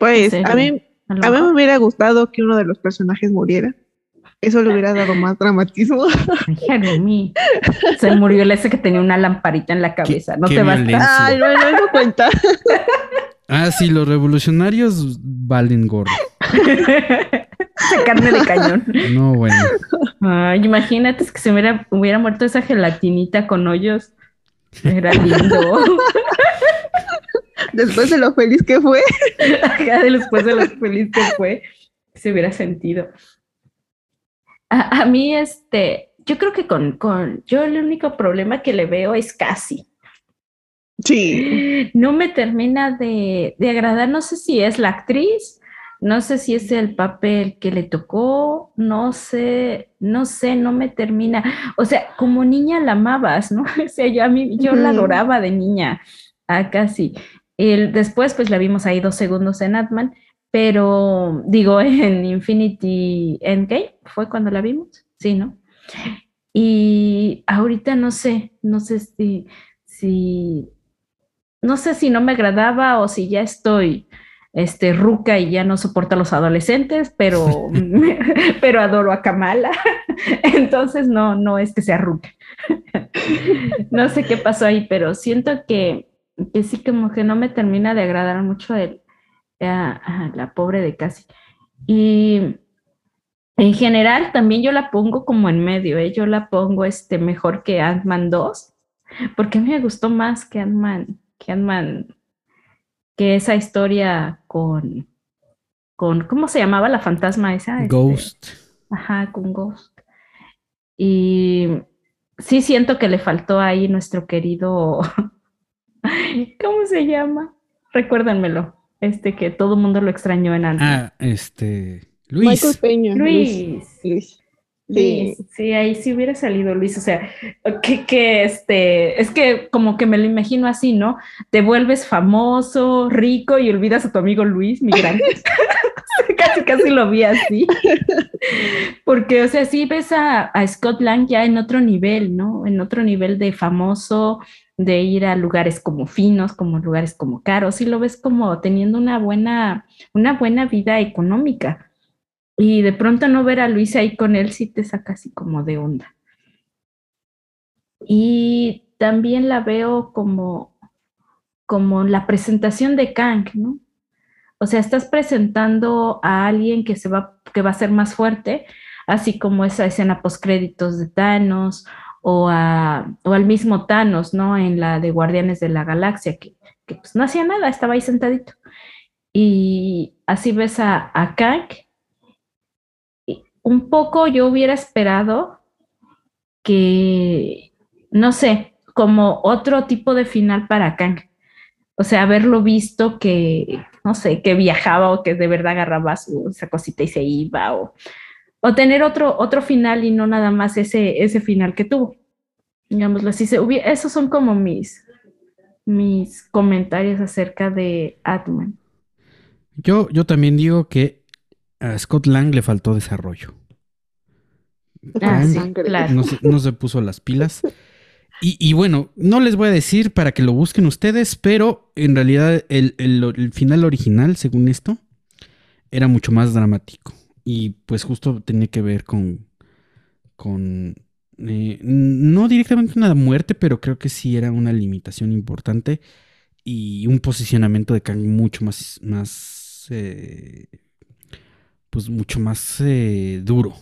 Pues a mí, a mí me hubiera gustado que uno de los personajes muriera. Eso le hubiera dado más dramatismo. Ay, Se murió el ese que tenía una lamparita en la cabeza. no te basta. Ay, no, no me cuenta. Ah, sí, los revolucionarios valen gorro. carne de cañón. No, bueno. Ay, imagínate que se hubiera, hubiera muerto esa gelatinita con hoyos. Era lindo. Después de lo feliz que fue. después de lo feliz que fue, se hubiera sentido. A, mí, este, yo creo que con, con, yo el único problema que le veo es casi. Sí. No me termina de, de agradar, no sé si es la actriz No sé si es el papel que le tocó, no sé, no sé, no me termina. O sea, como niña la amabas, ¿no? O sea, yo a mí, yo la adoraba de niña, a casi. El, después, pues la vimos ahí dos segundos en Atman, pero digo, en Infinity Endgame fue cuando la vimos, sí, ¿no? Y ahorita no sé, no sé si, si, no sé si no me agradaba o si ya estoy este, ruca y ya no soporta a los adolescentes, pero, pero adoro a Kamala. Entonces no, no es que sea ruca. no sé qué pasó ahí, pero siento que, que sí como que no me termina de agradar mucho el, a, la pobre de Casi. Y en general también yo la pongo como en medio, ¿eh? yo la pongo este, mejor que Ant-Man 2, porque a mí me gustó más que Ant-Man, que Ant-Man, que esa historia con, con, ¿cómo se llamaba la fantasma esa? Este, Ghost. ajá, con Ghost. Y sí siento que le faltó ahí nuestro querido, ¿cómo se llama? Recuérdenmelo este que todo el mundo lo extrañó en antes. Ah, este. Luis. Michael Peña. Luis. Luis. Sí. sí, ahí sí hubiera salido Luis, o sea, que, que este, es que como que me lo imagino así, ¿no? Te vuelves famoso, rico y olvidas a tu amigo Luis, migrante. casi, casi lo vi así. Porque, o sea, sí ves a, a Scott Lang ya en otro nivel, ¿no? En otro nivel de famoso, de ir a lugares como finos, como lugares como caros, y lo ves como teniendo una buena, una buena vida económica. Y de pronto no ver a Luis ahí con él sí te saca así como de onda. Y también la veo como, como la presentación de Kang, ¿no? O sea, estás presentando a alguien que, se va, que va a ser más fuerte, así como esa escena post créditos de Thanos o, al mismo Thanos, ¿no? En la de Guardianes de la Galaxia, que, pues no hacía nada, estaba ahí sentadito. Y así ves a, a Kang. un poco yo hubiera esperado que, no sé, como otro tipo de final para Kang. O sea, haberlo visto que, no sé, que viajaba o que de verdad agarraba su, esa cosita y se iba o o tener otro, otro final y no nada más ese, ese final que tuvo. Digámoslo así. Esos son como mis, mis comentarios acerca de Atman. Yo, yo también digo que a Scott Lang le faltó desarrollo. Ah, sí, claro. no, se, puso las pilas. Y, y, bueno, no les voy a decir para que lo busquen ustedes, pero en realidad el, el final original, según esto, era mucho más dramático. Y pues justo tenía que ver con, con eh, no directamente una muerte, pero creo que sí era una limitación importante y un posicionamiento de Kang mucho más, más eh, pues mucho más eh, duro.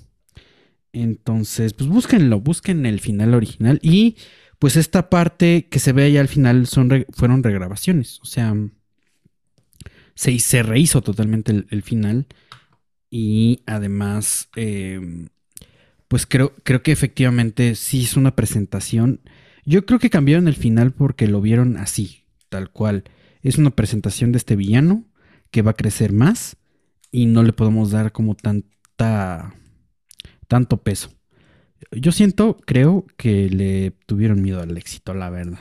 Entonces, pues búsquenlo, busquen el final original y pues esta parte que se ve ahí al final son fueron regrabaciones, o sea, se, se rehizo totalmente el final y además, em, pues creo, creo que efectivamente sí es una presentación. Yo creo que cambiaron el final porque lo vieron así, tal cual. Es una presentación de este villano que va a crecer más y no le podemos dar como tanta tanto peso. Yo siento, creo que le tuvieron miedo al éxito, la verdad.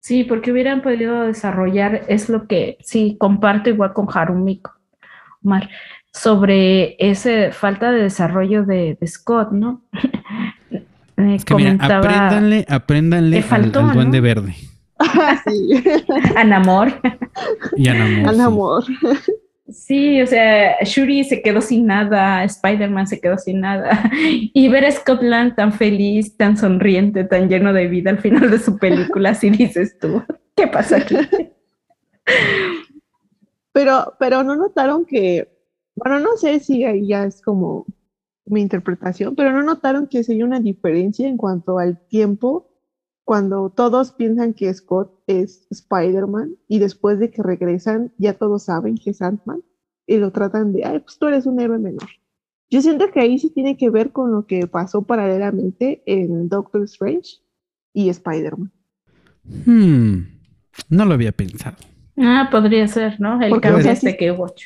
Sí, porque hubieran podido desarrollar, es lo que sí comparto igual con Harumiko sobre esa falta de desarrollo de, Scott, ¿no? es que mira, apréndanle, apréndanle al, duende verde. sí. Anamor. Y Anamor. Anamor. Sí. o sea, Shuri se quedó sin nada, Spider-Man se quedó sin nada. Y ver a Scott Lang tan feliz, tan sonriente, tan lleno de vida al final de su película, así dices tú, ¿qué pasa aquí? Pero, pero no notaron que, bueno, no sé si ahí ya es como mi interpretación, pero no notaron que hay una diferencia en cuanto al tiempo cuando todos piensan que Scott es Spider-Man y después de que regresan ya todos saben que es Ant-Man y lo tratan de, ay, pues tú eres un héroe menor. Yo siento que ahí sí tiene que ver con lo que pasó paralelamente en Doctor Strange y Spider-Man. Hmm, no lo había pensado. Ah, podría ser, ¿no? El Porque, de este que Watch.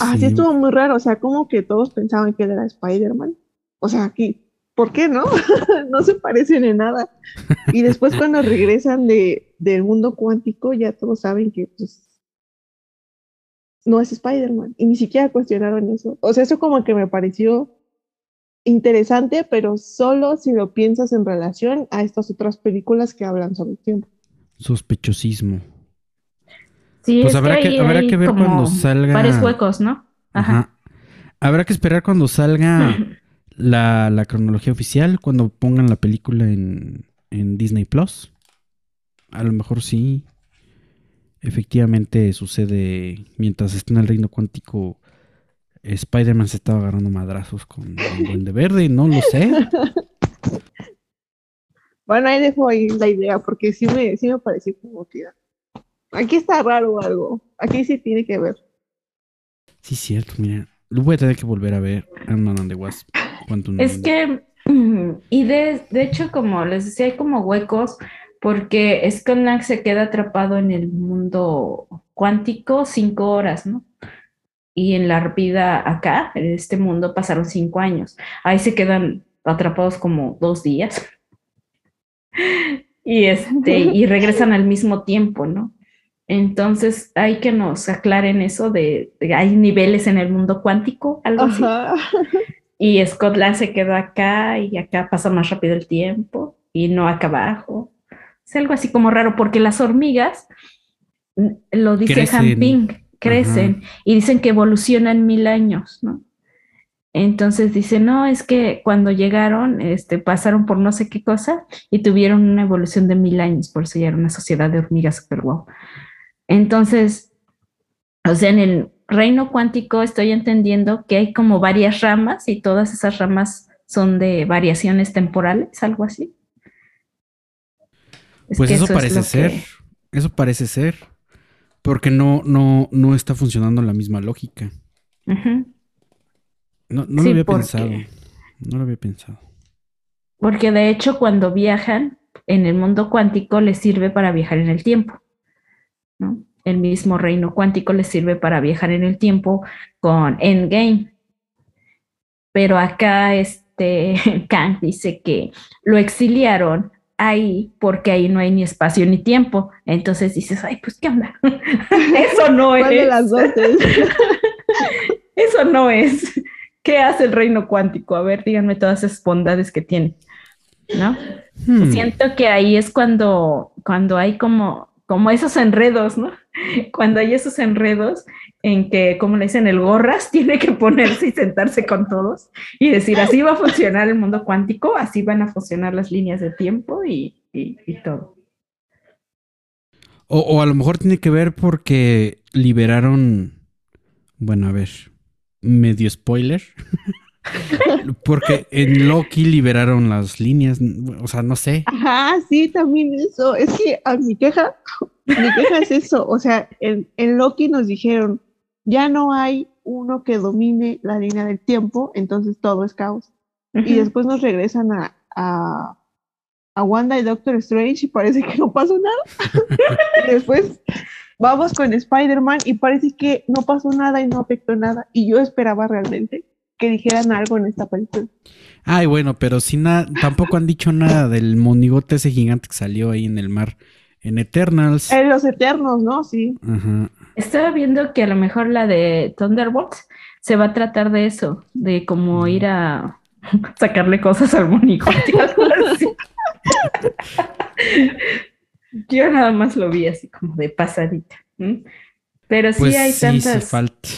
Ah, sí estuvo muy raro, o sea, como que todos pensaban que él era Spider-Man. O sea, aquí, ¿por qué no? no se parecen en nada. Y después cuando regresan de, del mundo cuántico, ya todos saben que pues, no es Spider-Man. Y ni siquiera cuestionaron eso. O sea, eso como que me pareció interesante, pero solo si lo piensas en relación a estas otras películas que hablan sobre el tiempo. Sospechosismo. Sí, pues habrá que, habrá que ver cuando salga. Varios huecos, ¿no? Ajá. Habrá que esperar cuando salga la, cronología oficial, cuando pongan la película en, en Disney Plus. A lo mejor sí. Efectivamente sucede mientras está en el reino cuántico. Spider-Man se estaba agarrando madrazos con el Duende Verde, no lo sé. Bueno, ahí dejo ahí la idea, porque sí me, sí me pareció como que aquí está raro algo. Aquí sí tiene que ver. Sí, cierto, mira. Lo voy a tener que volver a ver. Ant-Man and the Wasp. Es que, y de, de, hecho, como les decía, hay como huecos porque Scott Lang se queda atrapado en el mundo cuántico cinco horas, ¿no? Y en la vida acá, en este mundo, pasaron cinco años. Ahí se quedan atrapados como dos días. y, este, y regresan al mismo tiempo, ¿no? Entonces hay que nos aclaren eso de, hay niveles en el mundo cuántico, algo así. Y Scotland se quedó acá y acá pasa más rápido el tiempo y no acá abajo. Es algo así como raro porque las hormigas, lo dice Han Ping, crecen y dicen que evolucionan mil años, ¿no? Entonces dice, no, es que cuando llegaron, este, pasaron por no sé qué cosa y tuvieron una evolución de mil años, por eso ya era una sociedad de hormigas super guau. Entonces, o sea, en el reino cuántico estoy entendiendo que hay como varias ramas y todas esas ramas son de variaciones temporales, algo así. pues eso, parece ser, eso parece ser, porque no, no, no está funcionando la misma lógica. No, no lo había pensado, no lo había pensado. Porque de hecho cuando viajan en el mundo cuántico les sirve para viajar en el tiempo. ¿No? el mismo reino cuántico les sirve para viajar en el tiempo con Endgame. Pero acá este Kang dice que lo exiliaron ahí porque ahí no hay ni espacio ni tiempo. Entonces dices, ay, pues qué onda. Eso no es. las Eso no es. ¿Qué hace el reino cuántico? A ver, díganme todas esas bondades que tiene. ¿No? Hmm. Siento que ahí es cuando, cuando hay como, como esos enredos, ¿no? cuando hay esos enredos en que, como le dicen, el gorras tiene que ponerse y sentarse con todos y decir, así va a funcionar el mundo cuántico, así van a funcionar las líneas de tiempo y, todo. O, a lo mejor tiene que ver porque liberaron, bueno, a ver, medio spoiler. Porque en Loki liberaron las líneas, o sea, no sé. Ajá, sí, también eso. Es que a mi queja mi queja es eso, o sea, en, Loki nos dijeron, ya no hay uno que domine la línea del tiempo, entonces todo es caos. Y después nos regresan a, a, a, Wanda y Doctor Strange y parece que no pasó nada. y después vamos con Spider-Man y parece que no pasó nada y no afectó nada. Y yo esperaba realmente que dijeran algo en esta película. Ay, bueno, pero si nada, tampoco han dicho nada del monigote ese gigante que salió ahí en el mar. En Eternals. En los Eternos, ¿no? Sí. Estaba viendo que a lo mejor la de Thunderbolts se va a tratar de eso, de como ir a sacarle cosas al monigote. Yo nada más lo vi así como de pasadita. Pero sí pues hay tantas. falta.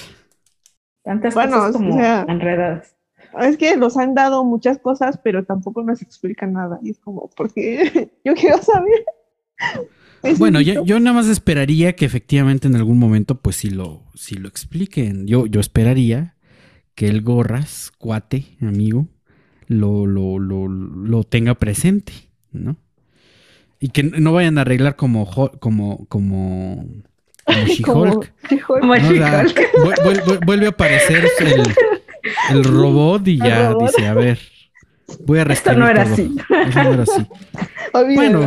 Tantas cosas como enredadas. Es que nos han dado muchas cosas, pero tampoco nos explican nada. Y es como, porque yo quiero saber. Bueno, yo, yo, nada más esperaría que efectivamente en algún momento, pues si lo, si lo expliquen. Yo, yo esperaría que el Gorras, cuate, amigo, lo, lo, lo, lo tenga presente, ¿no? Y que no vayan a arreglar como como como como She-Hulk. vuelve a aparecer el, el robot y ya dice, a ver, voy a restar. Esto no era así. Eso no era así. Bueno,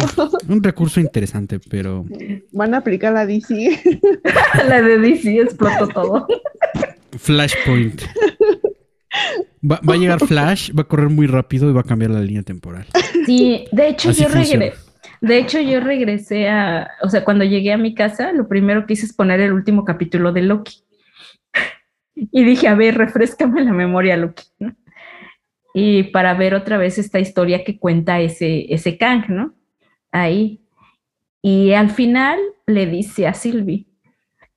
un recurso interesante, pero. Van a aplicar la DC. la de DC explotó todo. Flashpoint. Va, a llegar Flash, va a correr muy rápido y va a cambiar la línea temporal. Sí, de hecho yo regresé. De hecho, yo regresé a, o sea, cuando llegué a mi casa, lo primero que hice es poner el último capítulo de Loki. y dije, a ver, refrescame la memoria, Loki. Y para ver otra vez esta historia que cuenta ese, ese Kang, ¿no? Ahí. Y al final le dice a Sylvie,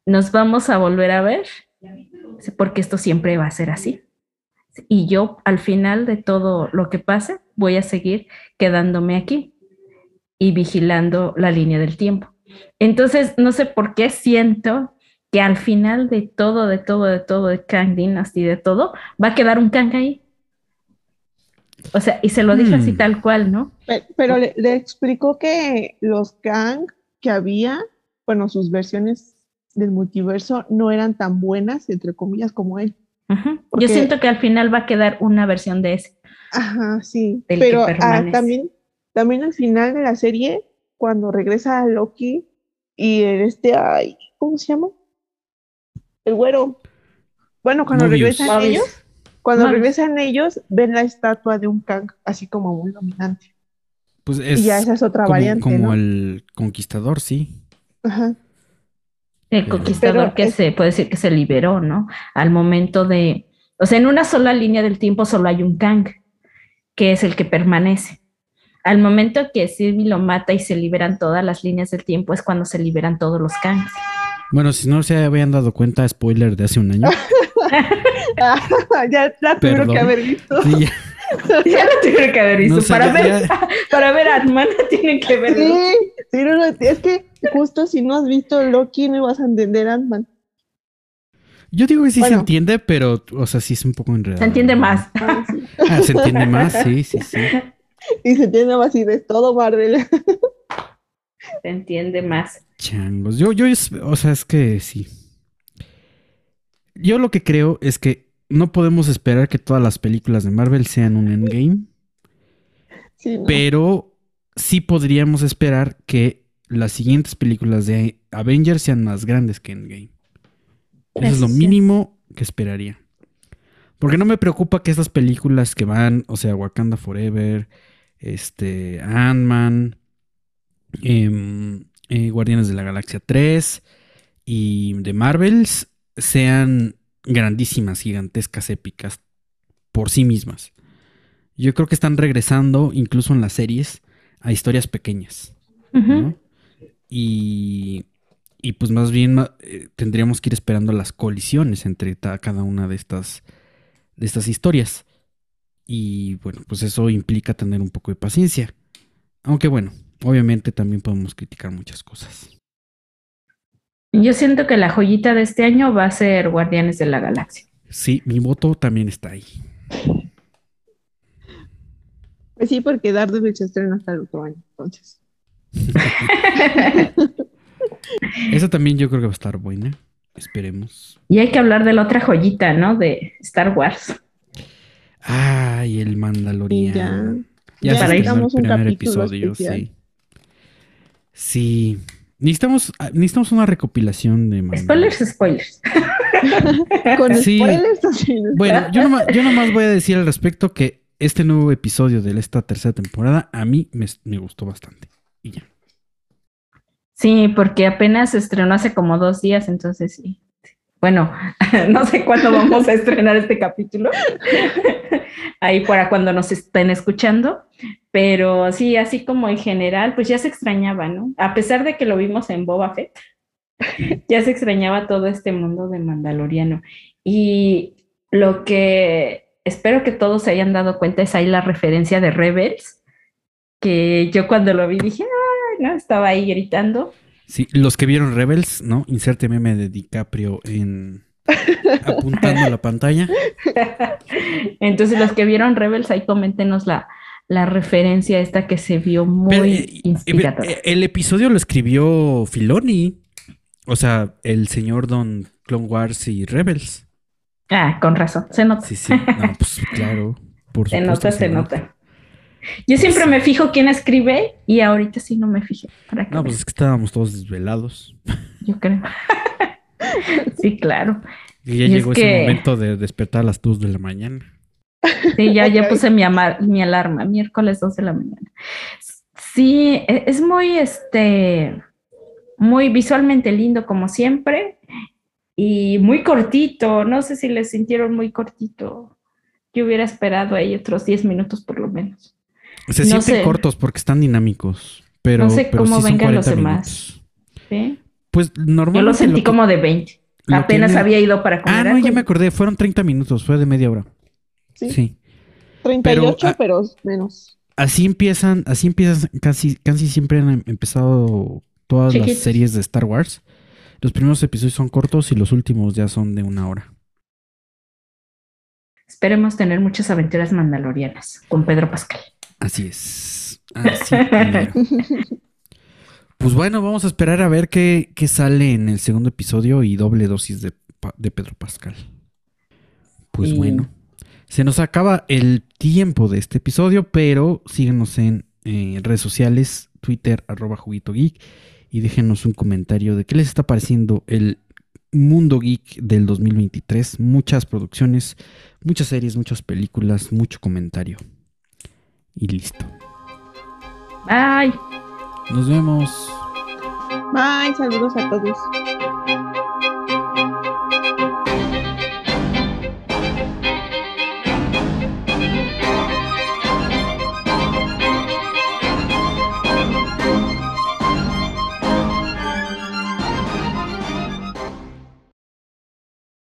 nos vamos a volver a ver, porque esto siempre va a ser así. Y yo al final de todo lo que pase, voy a seguir quedándome aquí y vigilando la línea del tiempo. Entonces, no sé por qué siento que al final de todo, de todo, de todo, de Kang Dynasty, de todo, va a quedar un Kang ahí. O sea, y se lo dijo así hmm. tal cual, ¿no? Pero, le, explicó que los Kang que había, bueno, sus versiones del multiverso no eran tan buenas, entre comillas, como él. Yo siento que al final va a quedar una versión de ese. Ajá, sí. Pero ah, también, también al final de la serie, cuando regresa a Loki y este, ay, ¿cómo se llama? El güero. Bueno, cuando regresan ellos, cuando regresan ellos, ven la estatua de un Kang así como muy dominante. Pues es y ya esa es otra variante. Como el conquistador, sí. Ajá. El conquistador que se puede decir que se liberó, ¿no? Al momento de, o sea, en una sola línea del tiempo solo hay un Kang, que es el que permanece. Al momento que Sylvie lo mata y se liberan todas las líneas del tiempo es cuando se liberan todos los Kangs. Bueno, si no se habían dado cuenta, spoiler de hace un año. ya la tuvieron que haber visto. Sí, ya. ya lo tuvieron que haber visto. para, ver, para ver a Ant-Man tienen que verlo. Sí, sí no, es que justo si no has visto Loki no vas a entender Ant-Man. Yo digo que sí se entiende, pero, o sea, sí es un poco enredado. Se entiende más. Ah, ah, se entiende más, sí, sí, sí. Y se entiende más y de todo Marvel. Se entiende más. Changos. Yo, yo, o sea, es que sí. Yo lo que creo es que no podemos esperar que todas las películas de Marvel sean un endgame. Pero sí podríamos esperar que las siguientes películas de Avengers sean más grandes que Endgame. Eso es lo mínimo que esperaría. Porque no me preocupa que estas películas que van, o sea, Wakanda Forever, este, Ant-Man, eh, eh, Guardianes de la Galaxia 3 y de Marvels sean grandísimas, gigantescas, épicas por sí mismas. Yo creo que están regresando, incluso en las series, a historias pequeñas. y, y, pues más bien eh, tendríamos que ir esperando las colisiones entre cada una de estas, de estas historias. Y bueno, pues eso implica tener un poco de paciencia. Aunque bueno, obviamente también podemos criticar muchas cosas. Yo siento que la joyita de este año va a ser Guardianes de la Galaxia. Sí, mi voto también está ahí. Pues sí, porque Daredevil se estrena hasta el otro año, entonces. Esa también yo creo que va a estar buena. Esperemos. Y hay que hablar de la otra joyita, ¿no? De Star Wars. Ay, el Mandalorian. Ya, ya, ya un primer episodio, sí. Sí. Necesitamos, ah, necesitamos una recopilación de Spoilers, spoilers. Con spoilers Bueno, yo nomás, yo nomás voy a decir al respecto que este nuevo episodio de esta tercera temporada a mí me, me gustó bastante. Y ya. Sí, porque apenas se estrenó hace como dos días, entonces sí. Bueno, no sé cuándo vamos a estrenar este capítulo. Ahí para cuando nos estén escuchando. Pero sí, así como en general, pues ya se extrañaba, ¿no? A pesar de que lo vimos en Boba Fett, ya se extrañaba todo este mundo de Mandaloriano. Y lo que espero que todos se hayan dado cuenta es ahí la referencia de Rebels, que yo cuando lo vi dije, ah, no, estaba ahí gritando. Sí, los que vieron Rebels, ¿no? Inserte meme de DiCaprio en apuntando a la pantalla. Entonces, los que vieron Rebels, ahí coméntenos la, la referencia esta que se vio muy eh, inspiradora. Eh, el episodio lo escribió Filoni. O sea, el señor Don Clone Wars y Rebels. Ah, con razón, se nota. Sí, sí, no, pues claro. Por se nota, se, nota. Yo siempre me fijo quién escribe y ahorita sí no me fijé. no, pues es que estábamos todos desvelados. Yo creo. sí, claro. Y ya llegó ese momento de despertar a las 2 de la mañana. Sí, ya, ya puse mi, mi alarma, miércoles 2 de la mañana. Sí, e, es muy, este, muy visualmente lindo como siempre y muy cortito. No sé si le sintieron muy cortito. Yo hubiera esperado ahí otros 10 minutos por lo menos. Se sienten cortos porque están dinámicos, pero no sé cómo vengan los demás. ¿Sí? Pues normalmente. Yo lo sentí como de 20. Apenas había ido para comer. Ah, no, ya me acordé. Fueron 30 minutos, fue de media hora. Sí. sí. 38, pero, menos. Así empiezan, así empiezan, casi, casi siempre han empezado todas las series de Star Wars. Los primeros episodios son cortos y los últimos ya son de una hora. Esperemos tener muchas aventuras mandalorianas con Pedro Pascal. Así es. Así pues bueno, vamos a esperar a ver qué, sale en el segundo episodio y doble dosis de, Pedro Pascal. Pues bueno. Se nos acaba el tiempo de este episodio, pero síguenos en eh, redes sociales, Twitter, arroba juguito geek, y déjenos un comentario de qué les está pareciendo el mundo geek del 2023. Muchas producciones, muchas series, muchas películas, mucho comentario. Y listo. Bye. Nos vemos. Bye, saludos a todos.